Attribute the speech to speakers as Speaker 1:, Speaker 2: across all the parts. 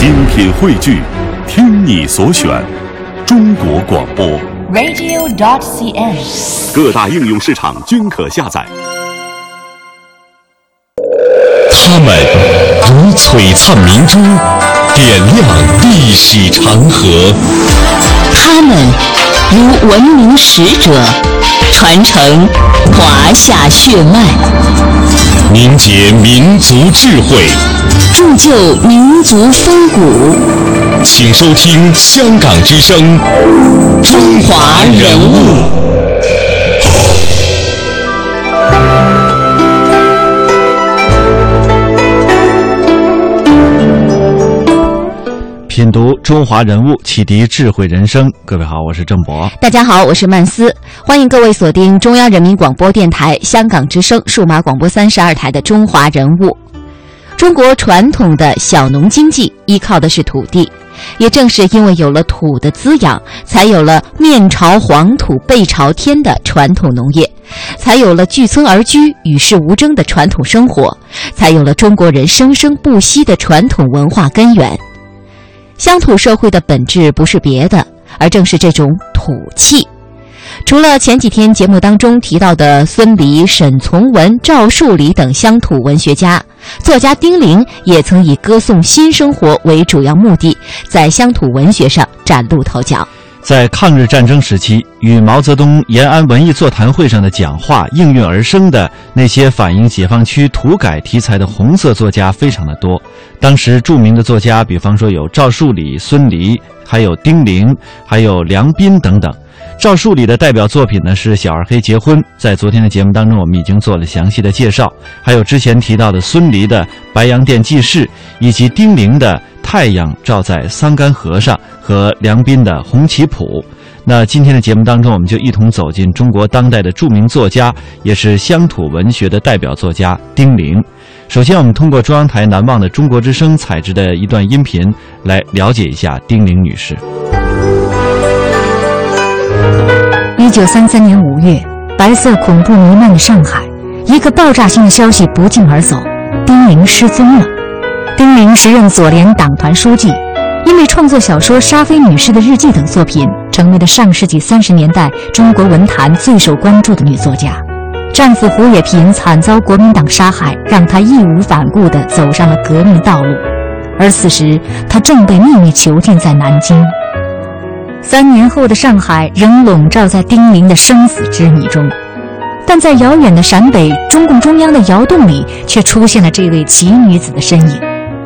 Speaker 1: 精品汇聚，听你所选，中国广播。
Speaker 2: radio.dot.cn，。
Speaker 1: 各大应用市场均可下载。
Speaker 3: 他们如璀璨明珠，点亮历史长河；
Speaker 4: 他们如文明使者，传承华夏血脉，
Speaker 3: 凝结民族智慧。
Speaker 4: 铸就民族风骨。
Speaker 3: 请收听香港之声《中华人物》。
Speaker 5: 中华人物，启迪智慧人生。各位好，我是郑博。
Speaker 4: 大家好，我是曼斯，欢迎各位锁定中央人民广播电台香港之声数码广播三十二台的《中华人物》。中国传统的小农经济依靠的是土地，也正是因为有了土的滋养，才有了面朝黄土背朝天的传统农业，才有了聚村而居、与世无争的传统生活，才有了中国人生生不息的传统文化根源。乡土社会的本质不是别的，而正是这种土气。除了前几天节目当中提到的孙犁、沈从文、赵树理等乡土文学家，作家丁玲也曾以歌颂新生活为主要目的，在乡土文学上崭露头角。
Speaker 5: 在抗日战争时期，与毛泽东延安文艺座谈会上的讲话应运而生的那些反映解放区土改题材的红色作家非常的多。当时著名的作家，比方说有赵树理、孙犁，还有丁玲，还有梁斌等等。赵树理的代表作品呢是《小二黑结婚》，在昨天的节目当中我们已经做了详细的介绍。还有之前提到的孙犁的《白洋淀记事》，以及丁玲的《太阳照在桑干河上》和梁斌的《红旗谱》。那今天的节目当中，我们就一同走进中国当代的著名作家，也是乡土文学的代表作家丁玲。首先，我们通过中央台难忘的中国之声采制的一段音频，来了解一下丁玲女士。
Speaker 6: 一九三三年五月，白色恐怖弥漫的上海，一个爆炸性的消息不胫而走：丁玲失踪了。丁玲时任左联党团书记，因为创作小说《沙菲女士的日记》等作品，成为了上世纪三十年代中国文坛最受关注的女作家。丈夫胡也频惨遭国民党杀害，让她义无反顾地走上了革命道路。而此时，她正被秘密囚禁在南京。三年后的上海仍笼罩在丁玲的生死之谜中，但在遥远的陕北，中共中央的窑洞里却出现了这位奇女子的身影。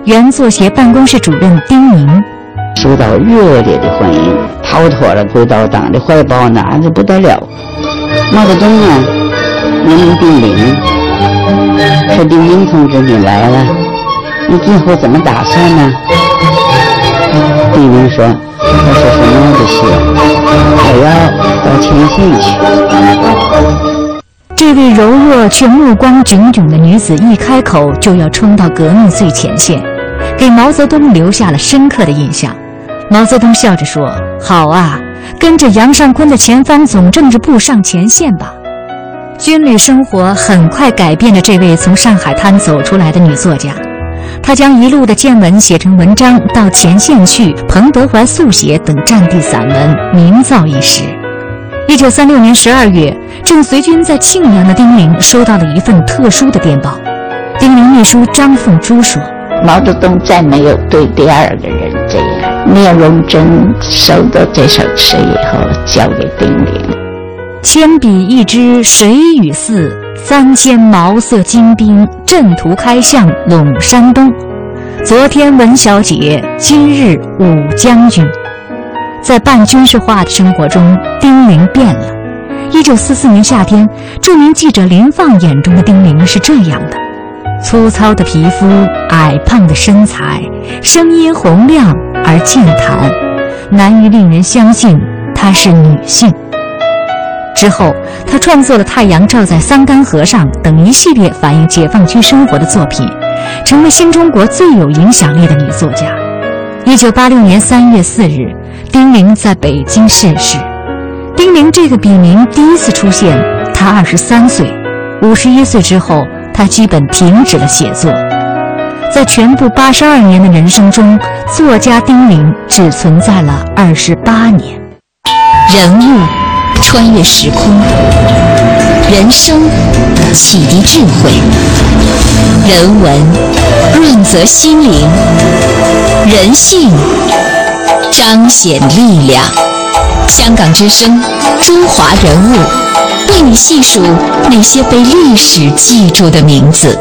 Speaker 6: 原作协办公室主任丁宁
Speaker 7: 受到热烈的欢迎，逃脱了回到党的怀抱，那是不得了。毛泽东啊，命令丁玲说：“丁玲同志，你来了，你今后怎么打算呢？”丁玲说。我说什么都行，我要到前线去。
Speaker 6: 这位柔弱却目光炯炯的女子一开口就要冲到革命最前线，给毛泽东留下了深刻的印象。毛泽东笑着说：“好啊，跟着杨尚昆的前方总政治部上前线吧。”军旅生活很快改变了这位从上海滩走出来的女作家。她将一路的见闻写成文章，到前线去，彭德怀速写等战地散文，名噪一时。一九三六年十二月，正随军在庆阳的丁玲收到了一份特殊的电报。丁玲秘书张凤珠说：“
Speaker 7: 毛泽东再没有对第二个人这样。聂荣臻收到这首词以后，交给丁玲。
Speaker 6: 铅笔一支谁与似？三千毛色精兵，阵图开向陇山东。昨天文小姐，今日武将军。在半军事化的生活中，丁玲变了。一九四四年夏天，著名记者林放眼中的丁玲是这样的：粗糙的皮肤，矮胖的身材，声音洪亮而健谈，难于令人相信她是女性。之后，他创作了《太阳照在桑干河上》等一系列反映解放区生活的作品，成为新中国最有影响力的女作家。一九八六年三月四日，丁玲在北京逝世。丁玲这个笔名第一次出现，她二十三岁，五十一岁之后，他基本停止了写作。在全部八十二年的人生中，作家丁玲只存在了二十八年。
Speaker 4: 人物穿越时空，人生启迪智慧，人文润泽心灵，人性彰显力量。香港之声，中华人物，为你细数那些被历史记住的名字。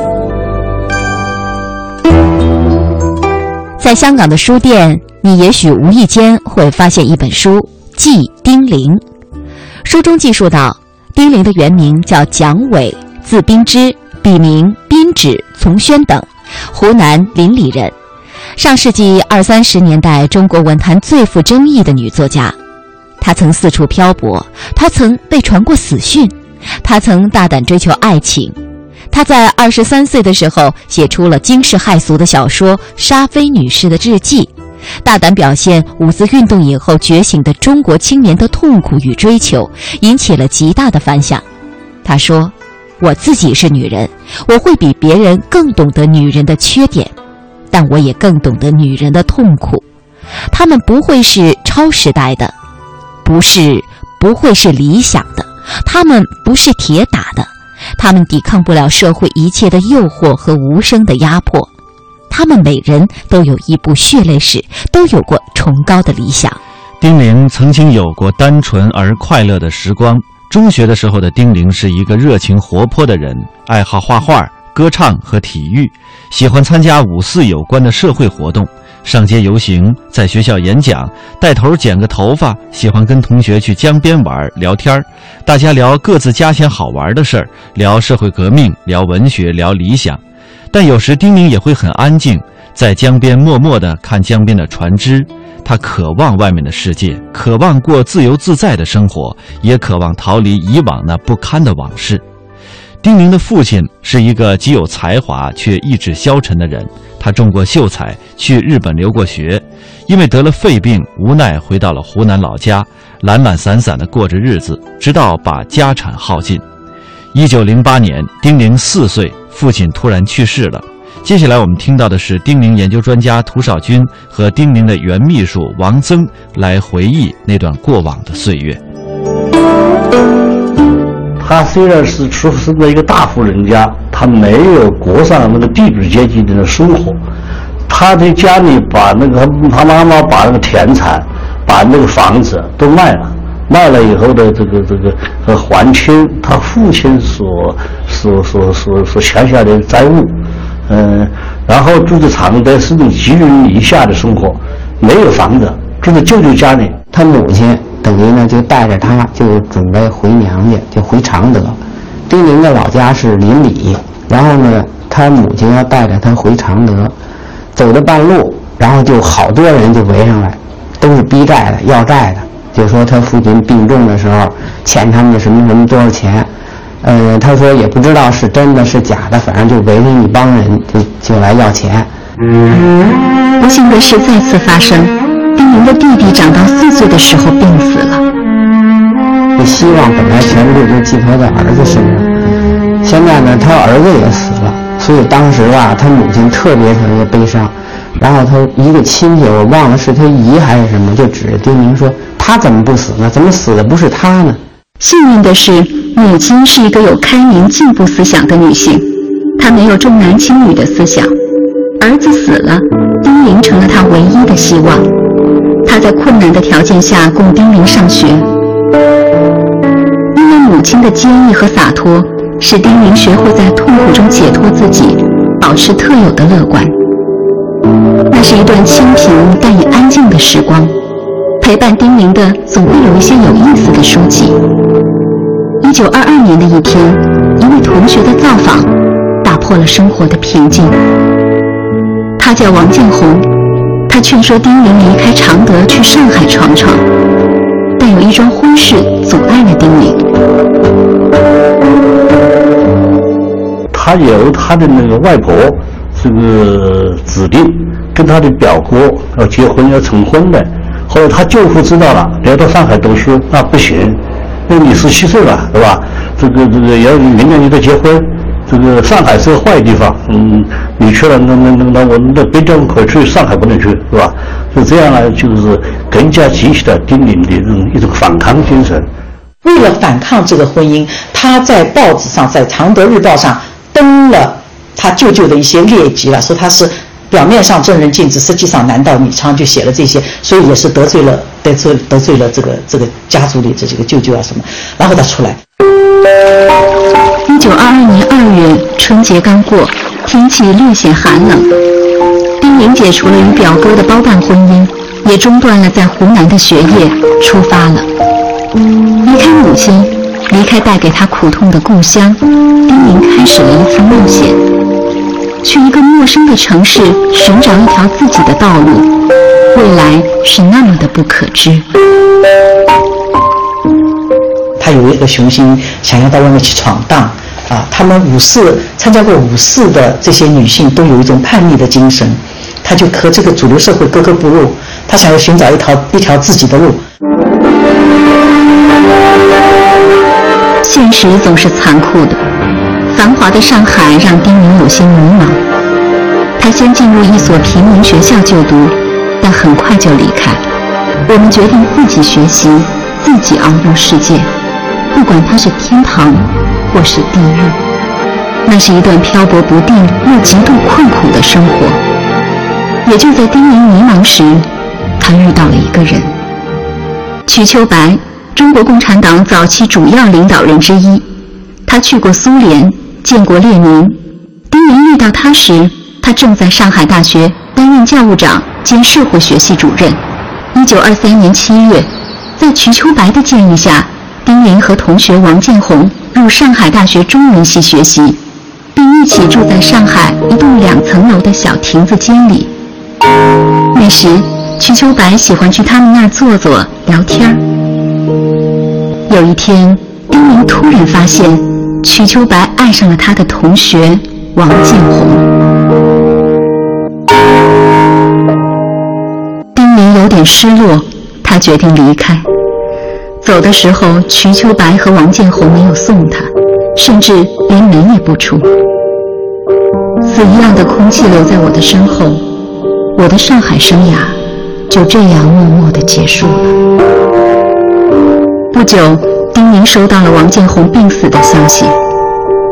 Speaker 4: 在香港的书店，你也许无意间会发现一本书《记丁玲》。书中记述到，丁玲的原名叫蒋伟，字冰之，笔名宾芷、从轩等，湖南临澧人。上世纪二三十年代，中国文坛最富争议的女作家。她曾四处漂泊，她曾被传过死讯，她曾大胆追求爱情。他在二十三岁的时候写出了惊世骇俗的小说《沙菲女士的日记》，大胆表现五四运动以后觉醒的中国青年的痛苦与追求，引起了极大的反响。他说：“我自己是女人，我会比别人更懂得女人的缺点，但我也更懂得女人的痛苦。她们不会是超时代的，不是不会是理想的，他们不是铁打的。”他们抵抗不了社会一切的诱惑和无声的压迫，他们每人都有一部血泪史，都有过崇高的理想。
Speaker 5: 丁玲曾经有过单纯而快乐的时光。中学的时候的丁玲是一个热情活泼的人，爱好画画、歌唱和体育，喜欢参加五四有关的社会活动。上街游行，在学校演讲，带头剪个头发，喜欢跟同学去江边玩聊天大家聊各自家乡好玩的事儿，聊社会革命，聊文学，聊理想。但有时丁玲也会很安静，在江边默默地看江边的船只。他渴望外面的世界，渴望过自由自在的生活，也渴望逃离以往那不堪的往事。丁玲的父亲是一个极有才华却意志消沉的人。他中过秀才，去日本留过学，因为得了肺病，无奈回到了湖南老家，懒懒散散地过着日子，直到把家产耗尽。一九零八年，丁玲四岁，父亲突然去世了。接下来我们听到的是丁玲研究专家涂少军和丁玲的原秘书王增来回忆那段过往的岁月。
Speaker 2: 他虽然是出生在一个大户人家，他没有过上那个地主阶级的生活。他在家里把那个他妈妈把那个田产、把那个房子都卖了，卖了以后的这个这个呃还清他父亲所所所所所欠下的债务，嗯，然后住在常德是种寄人篱下的生活，没有房子，住在舅舅家里。
Speaker 7: 他母亲。等于呢，就带着他就准备回娘家，就回常德。丁玲的老家是临澧，然后呢，他母亲要带着他回常德，走到半路，然后就好多人就围上来，都是逼债的、要债的，就说他父亲病重的时候欠他们什么什么多少钱。呃，他说也不知道是真的是假的，反正就围着一帮人就就来要钱。
Speaker 8: 不幸的事再次发生。丁玲的弟弟长到四岁的时候病死了。
Speaker 7: 这希望本来全部都寄托在儿子身上，现在呢，他儿子也死了，所以当时啊，他母亲特别特别悲伤。然后他一个亲戚，我忘了是他姨还是什么，就指着丁宁说：“他怎么不死呢？怎么死的不是他呢？”
Speaker 8: 幸运的是，母亲是一个有开明进步思想的女性，她没有重男轻女的思想。儿子死了，丁宁成了她唯一的希望。他在困难的条件下供丁玲上学，因为母亲的坚毅和洒脱，使丁玲学会在痛苦中解脱自己，保持特有的乐观。那是一段清贫但也安静的时光，陪伴丁玲的总会有一些有意思的书籍。一九二二年的一天，一位同学的造访，打破了生活的平静。他叫王建红。他劝说丁玲离开常德去上海闯闯，但有一桩婚事阻碍了丁玲。
Speaker 2: 他由他的那个外婆这个指定跟他的表哥要结婚要成婚的，后来他舅父知道了，要到上海读书，那不行，那你十七岁了，对吧？这个这个要明年就得结婚，这个上海是个坏地方，嗯，你去了，那那那那我那别地方可以去，上海不能去，是吧？就这样呢，就是更加激起了丁玲的这种一种反抗精神。
Speaker 9: 为了反抗这个婚姻，他在报纸上，在《常德日报》上登了他舅舅的一些劣迹了，说他是表面上正人君子，实际上男盗女娼，就写了这些，所以也是得罪了得罪得罪了这个这个家族里这几个舅舅啊什么，然后他出来。
Speaker 8: 一九二二年二月，春节刚过，天气略显寒冷。丁玲解除了与表哥的包办婚姻，也中断了在湖南的学业，出发了。离开母亲，离开带给她苦痛的故乡，丁玲开始了一次冒险，去一个陌生的城市寻找一条自己的道路。未来是那么的不可知。
Speaker 9: 有一个雄心，想要到外面去闯荡，啊，他们五四参加过五四的这些女性都有一种叛逆的精神，她就和这个主流社会格格不入，他想要寻找一条一条自己的路。
Speaker 8: 现实总是残酷的，繁华的上海让丁玲有些迷茫。她先进入一所平民学校就读，但很快就离开。我们决定自己学习，自己遨游世界。不管它是天堂，或是地狱，那是一段漂泊不定又极度困苦的生活。也就在丁玲迷茫时，他遇到了一个人——瞿秋白，中国共产党早期主要领导人之一。他去过苏联，见过列宁。丁玲遇到他时，他正在上海大学担任教务长兼社会学系主任。一九二三年七月，在瞿秋白的建议下。丁玲和同学王建宏入上海大学中文系学习，并一起住在上海一栋两层楼的小亭子间里。那时，瞿秋白喜欢去他们那儿坐坐聊天有一天，丁玲突然发现，瞿秋白爱上了他的同学王建宏。丁玲有点失落，他决定离开。走的时候，瞿秋白和王建红没有送他，甚至连门也不出。死一样的空气留在我的身后，我的上海生涯就这样默默地结束了。不久，丁玲收到了王建红病死的消息，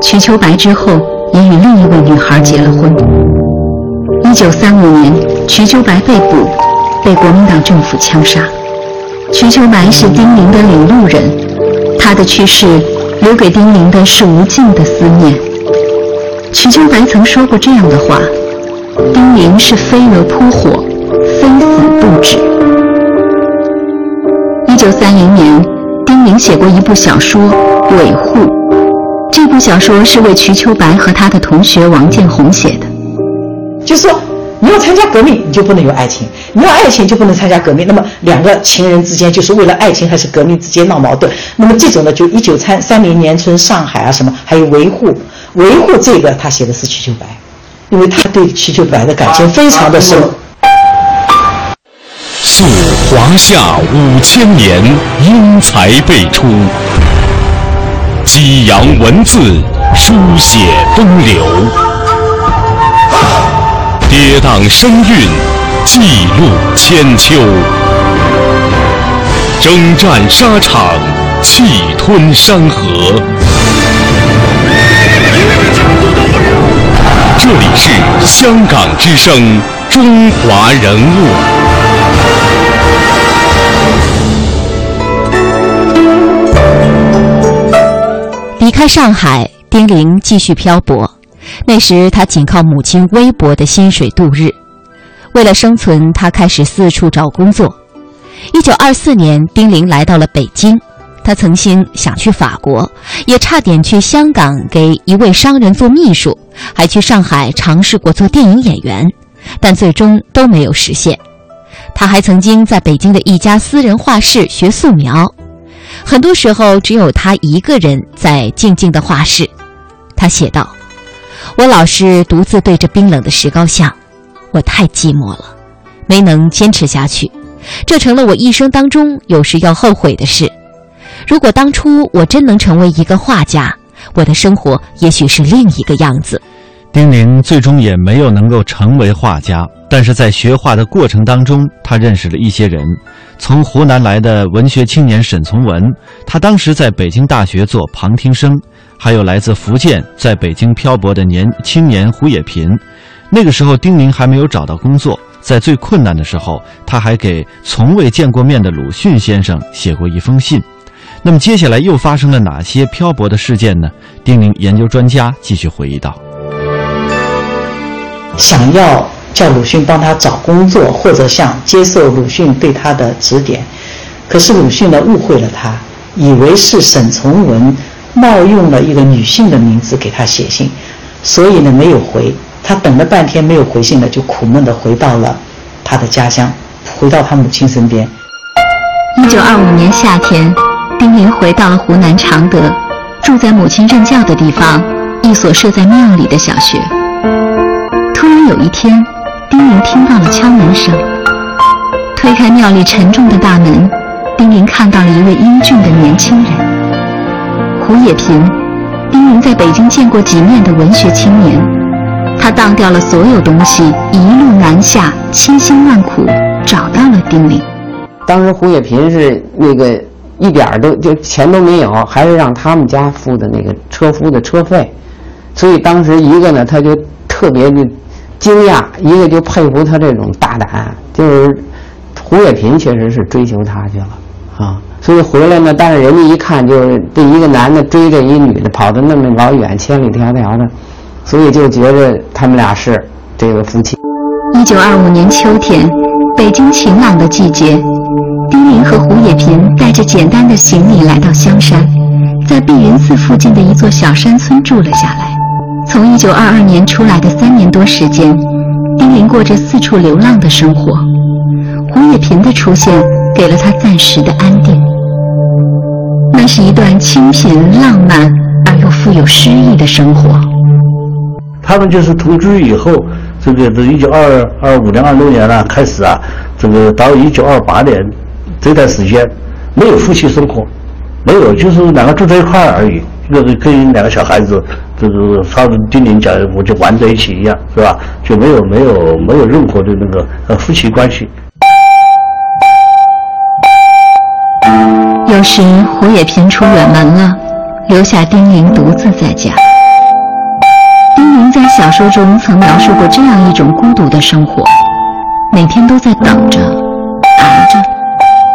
Speaker 8: 瞿秋白之后也与另一位女孩结了婚。一九三五年，瞿秋白被捕，被国民党政府枪杀。瞿秋白是丁玲的领路人，他的去世留给丁玲的是无尽的思念。瞿秋白曾说过这样的话：“丁玲是飞蛾扑火，非死不止。”一九三零年，丁玲写过一部小说《韦护》，这部小说是为瞿秋白和他的同学王建宏写的，
Speaker 9: 就说。你要参加革命，你就不能有爱情；你要爱情，就不能参加革命。那么两个情人之间，就是为了爱情还是革命之间闹矛盾。那么这种呢，就一九三三零年春上海啊什么，还有维护维护这个，他写的是瞿秋白，因为他对瞿秋白的感情非常的深。
Speaker 3: 溯华夏五千年，英才辈出；激扬文字，书写风流。跌宕声韵，记录千秋；征战沙场，气吞山河。这里是香港之声《中华人物》。
Speaker 4: 离开上海，丁玲继续漂泊。那时，他仅靠母亲微薄的薪水度日。为了生存，他开始四处找工作。一九二四年，丁玲来到了北京。他曾经想去法国，也差点去香港给一位商人做秘书，还去上海尝试过做电影演员，但最终都没有实现。他还曾经在北京的一家私人画室学素描，很多时候只有他一个人在静静的画室。他写道。我老是独自对着冰冷的石膏像，我太寂寞了，没能坚持下去，这成了我一生当中有时要后悔的事。如果当初我真能成为一个画家，我的生活也许是另一个样子。
Speaker 5: 丁玲最终也没有能够成为画家，但是在学画的过程当中，他认识了一些人。从湖南来的文学青年沈从文，他当时在北京大学做旁听生；还有来自福建在北京漂泊的年青年胡也频。那个时候，丁玲还没有找到工作，在最困难的时候，他还给从未见过面的鲁迅先生写过一封信。那么，接下来又发生了哪些漂泊的事件呢？丁玲研究专家继续回忆道。
Speaker 9: 想要叫鲁迅帮他找工作，或者想接受鲁迅对他的指点，可是鲁迅呢误会了他，以为是沈从文冒用了一个女性的名字给他写信，所以呢没有回。他等了半天没有回信呢，就苦闷地回到了他的家乡，回到他母亲身边。
Speaker 8: 一九二五年夏天，丁玲回到了湖南常德，住在母亲任教的地方，一所设在庙里的小学。突然有一天，丁玲听到了敲门声。推开庙里沉重的大门，丁玲看到了一位英俊的年轻人——胡也频。丁玲在北京见过几面的文学青年，他当掉了所有东西，一路南下，千辛万苦找到了丁玲。
Speaker 7: 当时胡也频是那个一点儿都就钱都没有，还是让他们家付的那个车夫的车费，所以当时一个呢，他就特别的。惊讶，一个就佩服他这种大胆，就是胡也频确实是追求他去了啊，所以回来呢，但是人家一看就是这一个男的追着一女的跑的那么老远，千里迢迢的，所以就觉得他们俩是这个夫妻。
Speaker 8: 一九二五年秋天，北京晴朗的季节，丁玲和胡也频带着简单的行李来到香山，在碧云寺附近的一座小山村住了下来。从一九二二年出来的三年多时间，丁玲过着四处流浪的生活。胡也频的出现给了他暂时的安定。那是一段清贫、浪漫而又富有诗意的生活。
Speaker 2: 他们就是同居以后，这个这一九二二五年、二六年呢开始啊，这个到一九二八年这段时间没有夫妻生活，没有，就是两个住在一块而已。就是跟两个小孩子，就是他丁玲讲，我就玩在一起一样，是吧？就没有没有没有任何的那个呃夫妻关系。
Speaker 8: 有时胡也频出远门了，留下丁玲独自在家。丁玲在小说中曾描述过这样一种孤独的生活：每天都在等着、挨着，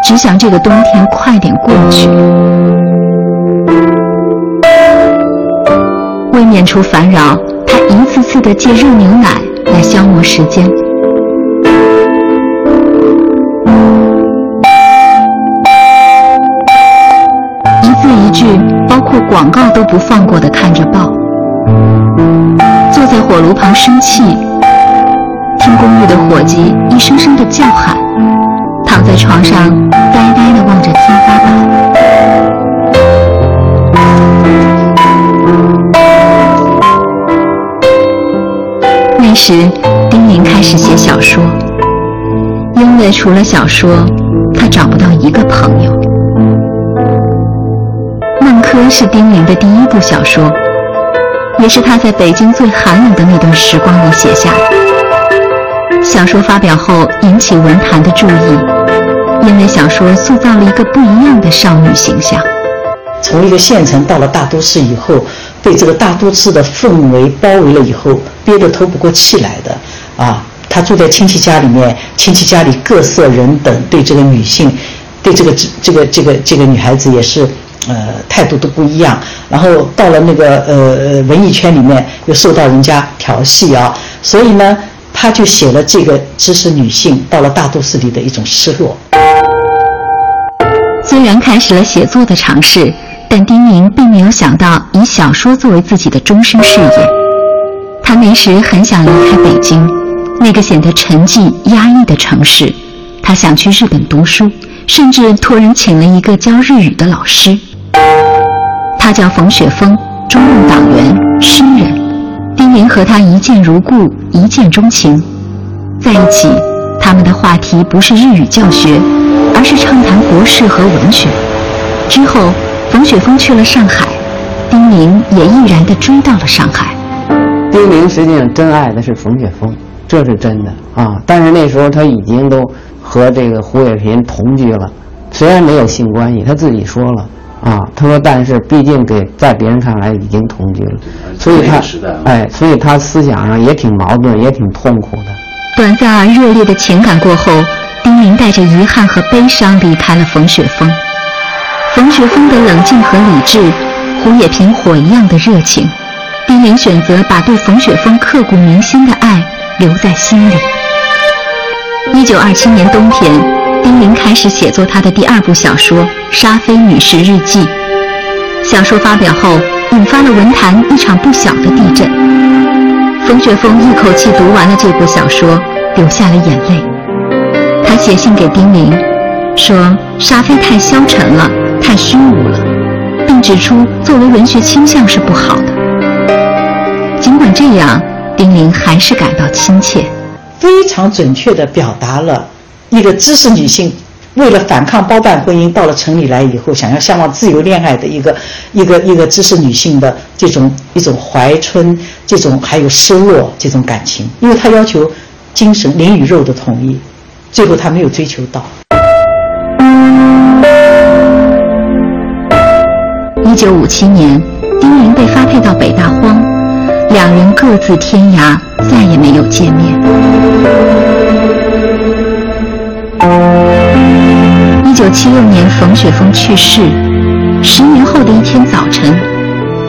Speaker 8: 只想这个冬天快点过去。为免除烦扰，他一次次的借热牛奶来消磨时间。一字一句，包括广告都不放过的看着报。坐在火炉旁生气，听公寓的伙计一声声的叫喊，躺在床上呆呆的望着天花板。那时，丁玲开始写小说，因为除了小说，她找不到一个朋友。《孟轲》是丁玲的第一部小说，也是她在北京最寒冷的那段时光里写下的。小说发表后引起文坛的注意，因为小说塑造了一个不一样的少女形象。
Speaker 9: 从一个县城到了大都市以后。被这个大都市的氛围包围了以后，憋得透不过气来的啊！他住在亲戚家里面，亲戚家里各色人等，对这个女性，对这个这个这个这个女孩子也是，呃，态度都不一样。然后到了那个呃文艺圈里面，又受到人家调戏啊，所以呢，他就写了这个知识女性到了大都市里的一种失落。
Speaker 8: 虽然开始了写作的尝试。但丁宁并没有想到以小说作为自己的终身事业。他那时很想离开北京，那个显得沉寂压抑的城市。他想去日本读书，甚至托人请了一个教日语的老师。他叫冯雪峰，中共党员、诗人。丁玲和他一见如故，一见钟情。在一起，他们的话题不是日语教学，而是畅谈国事和文学。之后。冯雪峰去了上海，丁玲也毅然地追到了上海。
Speaker 10: 丁玲实际上真爱的是冯雪峰，这是真的啊。但是那时候他已经都和这个胡也频同居了，虽然没有性关系，他自己说了啊，他说但是毕竟给在别人看来已经同居了，所以他哎，所以他思想上也挺矛盾，也挺痛苦的。
Speaker 8: 短暂而热烈的情感过后，丁玲带着遗憾和悲伤离开了冯雪峰。冯雪峰的冷静和理智，胡也频火一样的热情。丁玲选择把对冯雪峰刻骨铭心的爱留在心里。一九二七年冬天，丁玲开始写作她的第二部小说《沙菲女士日记》。小说发表后，引发了文坛一场不小的地震。冯雪峰一口气读完了这部小说，流下了眼泪。他写信给丁玲，说沙菲太消沉了，太虚无了，并指出作为文学倾向是不好的。尽管这样，丁玲还是感到亲切，
Speaker 9: 非常准确地表达了一个知识女性为了反抗包办婚姻，到了城里来以后，想要向往自由恋爱的一个一个一个知识女性的这种一种怀春，这种还有失落这种感情。因为她要求精神灵与肉的统一，最后她没有追求到。
Speaker 8: 一九五七年，丁玲被发配到北大荒。两人各自天涯，再也没有见面。一九七六年，冯雪峰去世。十年后的一天早晨，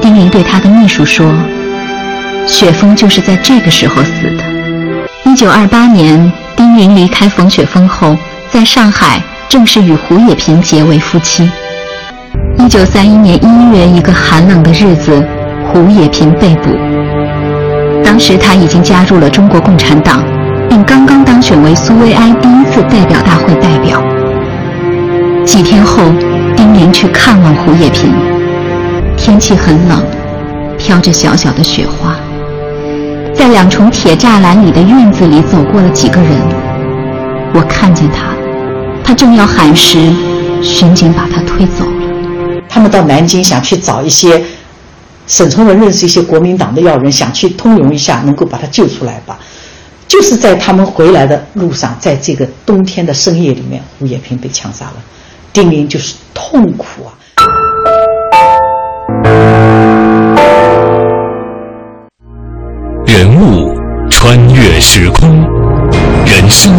Speaker 8: 丁玲对他的秘书说：“雪峰就是在这个时候死的。”一九二八年，丁玲离开冯雪峰后，在上海正式与胡也频结为夫妻。一九三一年一月，一个寒冷的日子，胡也频被捕。当时他已经加入了中国共产党，并刚刚当选为苏维埃第一次代表大会代表。几天后，丁玲去看望胡也频。天气很冷，飘着小小的雪花。在两重铁栅栏里的院子里走过了几个人，我看见他，他正要喊时，巡警把他推走了。
Speaker 9: 他们到南京想去找一些。沈从文认识一些国民党的要人，想去通融一下，能够把他救出来吧。就是在他们回来的路上，在这个冬天的深夜里面，胡也频被枪杀了。丁玲就是痛苦啊。
Speaker 3: 人物穿越时空，人生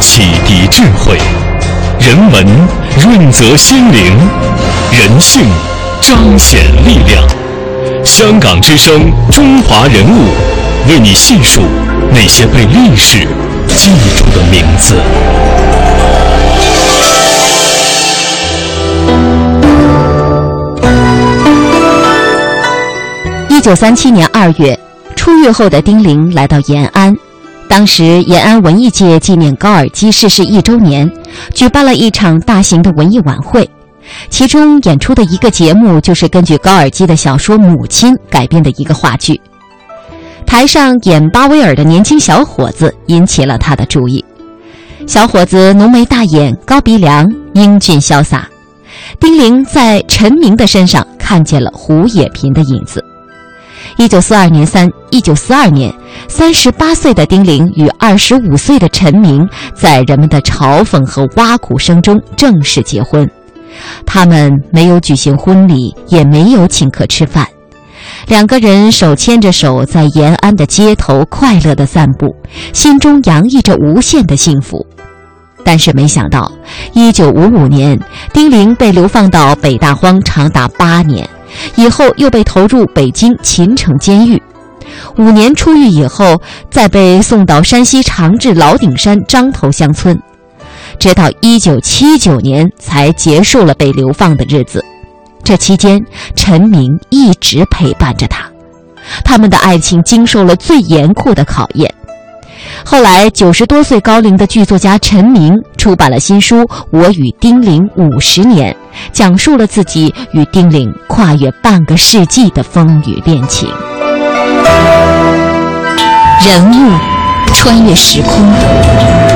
Speaker 3: 启迪智慧，人文润泽心灵，人性彰显力量。香港之声，中华人物，为你细数那些被历史记住的名字。
Speaker 4: 一九三七年二月，出狱后的丁玲来到延安，当时延安文艺界纪念高尔基逝世一周年，举办了一场大型的文艺晚会。其中演出的一个节目就是根据高尔基的小说《母亲》改编的一个话剧。台上演巴威尔的年轻小伙子引起了他的注意。小伙子浓眉大眼、高鼻梁、英俊潇洒。丁玲在陈明的身上看见了胡也频的影子。一九四二年三一九四二年，三十八岁的丁玲与二十五岁的陈明，在人们的嘲讽和挖苦声中正式结婚。他们没有举行婚礼，也没有请客吃饭，两个人手牵着手在延安的街头快乐地散步，心中洋溢着无限的幸福。但是没想到，一九五五年，丁玲被流放到北大荒长达八年，以后又被投入北京秦城监狱。五年出狱以后，再被送到山西长治老顶山张头乡村。直到一九七九年才结束了被流放的日子，这期间陈明一直陪伴着他，他们的爱情经受了最严酷的考验。后来九十多岁高龄的剧作家陈明出版了新书《我与丁玲五十年》，讲述了自己与丁玲跨越半个世纪的风雨恋情。
Speaker 8: 人物穿越时空。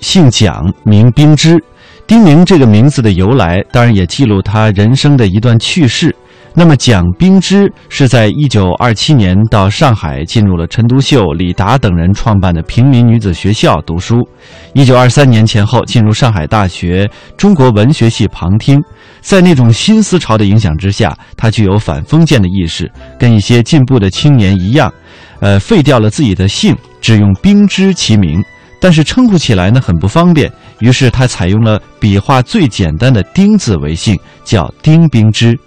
Speaker 5: 姓蒋，名冰芝。丁宁这个名字的由来，当然也记录她人生的一段趣事。那么，蒋冰芝是在一九二七年到上海，进入了陈独秀、李达等人创办的平民女子学校读书。一九二三年前后，进入上海大学中国文学系旁听。在那种新思潮的影响之下，她具有反封建的意识，跟一些进步的青年一样，呃，废掉了自己的姓。只用冰芝其名，但是称呼起来呢很不方便，于是他采用了笔画最简单的丁字为姓，叫丁冰之。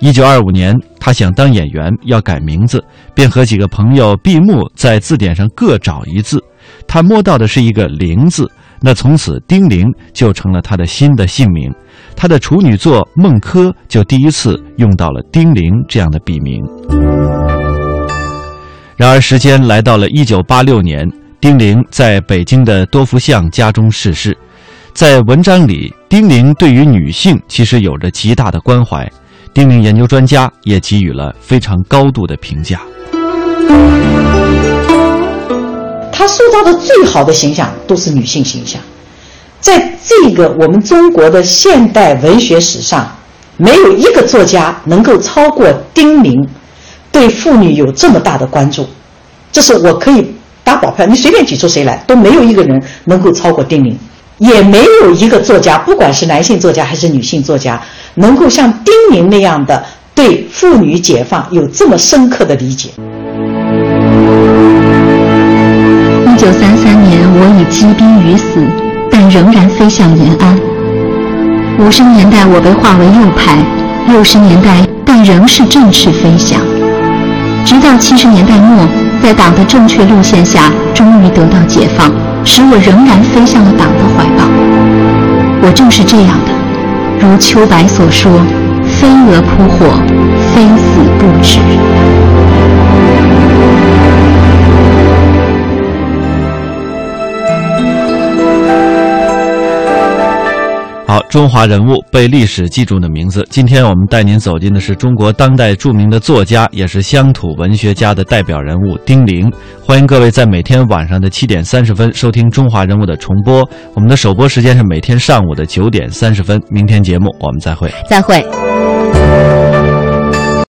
Speaker 5: 一九二五年，他想当演员，要改名字，便和几个朋友闭目在字典上各找一字，他摸到的是一个零字，那从此丁玲就成了他的新的姓名。他的处女作《孟轲》就第一次用到了丁玲这样的笔名。然而，时间来到了一九八六年，丁玲在北京的多福巷家中逝世。在文章里，丁玲对于女性其实有着极大的关怀，丁玲研究专家也给予了非常高度的评价。
Speaker 9: 她塑造的最好的形象都是女性形象，在这个我们中国的现代文学史上，没有一个作家能够超过丁玲。对妇女有这么大的关注，这是我可以打保票。你随便举出谁来，都没有一个人能够超过丁玲，也没有一个作家，不管是男性作家还是女性作家，能够像丁玲那样的对妇女解放有这么深刻的理解。
Speaker 8: 一九三三年，我已积冰于死，但仍然飞向延安。五十年代，我被划为右派；六十年代，但仍是振翅飞翔。直到七十年代末，在党的正确路线下，终于得到解放，使我仍然飞向了党的怀抱。我正是这样的，如秋白所说：“飞蛾扑火，非死不止。”
Speaker 5: 好，中华人物被历史记住的名字。今天我们带您走进的是中国当代著名的作家，也是乡土文学家的代表人物丁玲。欢迎各位在每天晚上的七点三十分收听《中华人物》的重播。我们的首播时间是每天上午的九点三十分。明天节目我们再会，
Speaker 4: 再会。